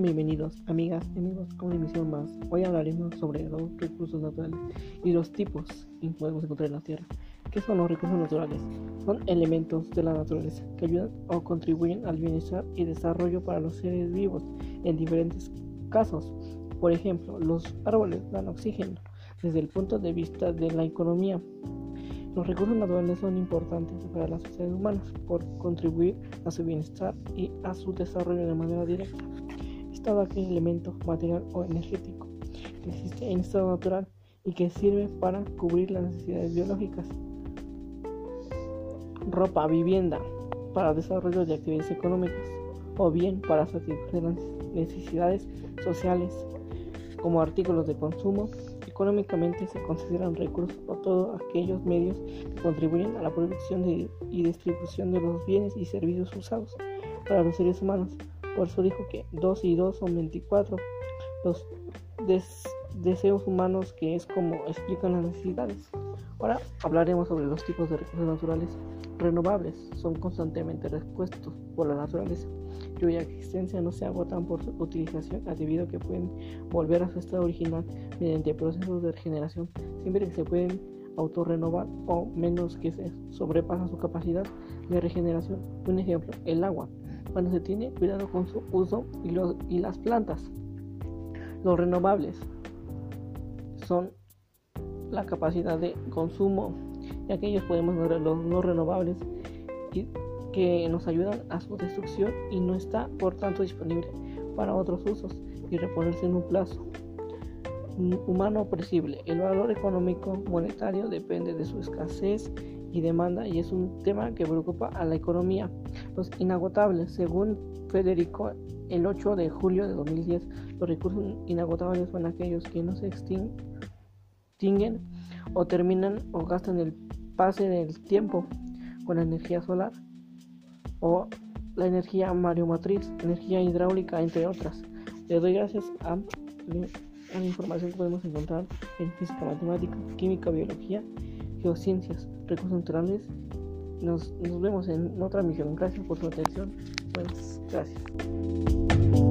bienvenidos, amigas y amigos, a una emisión más. Hoy hablaremos sobre los recursos naturales y los tipos que podemos encontrar en la Tierra. ¿Qué son los recursos naturales? Son elementos de la naturaleza que ayudan o contribuyen al bienestar y desarrollo para los seres vivos en diferentes casos. Por ejemplo, los árboles dan oxígeno desde el punto de vista de la economía. Los recursos naturales son importantes para las sociedades humanas por contribuir a su bienestar y a su desarrollo de manera directa. Estado aquel elemento material o energético que existe en estado natural y que sirve para cubrir las necesidades biológicas. Ropa, vivienda, para desarrollo de actividades económicas o bien para satisfacer las necesidades sociales como artículos de consumo Económicamente se consideran recursos o todos aquellos medios que contribuyen a la producción y distribución de los bienes y servicios usados para los seres humanos. Por eso dijo que 2 y 2 son 24. Los deseos humanos que es como explican las necesidades. Ahora hablaremos sobre los tipos de recursos naturales renovables. Son constantemente repuestos por la naturaleza cuya existencia no se agotan por su utilización debido a que pueden volver a su estado original mediante procesos de regeneración siempre que se pueden autorrenovar o menos que se sobrepasa su capacidad de regeneración. Un ejemplo, el agua, cuando se tiene cuidado con su uso y, los, y las plantas. Los renovables son la capacidad de consumo y aquellos podemos ver los no renovables y que nos ayudan a su destrucción y no está por tanto disponible para otros usos y reponerse en un plazo. Humano opresible. El valor económico monetario depende de su escasez y demanda y es un tema que preocupa a la economía. Los inagotables, según Federico, el 8 de julio de 2010, los recursos inagotables son aquellos que no se extinguen o terminan o gastan el pase del tiempo con la energía solar o la energía mareomotriz, energía hidráulica, entre otras. Le doy gracias a, la información que podemos encontrar en física, matemática, química, biología, geociencias, recursos naturales. Nos, nos vemos en otra misión. Gracias por su atención. Pues, gracias.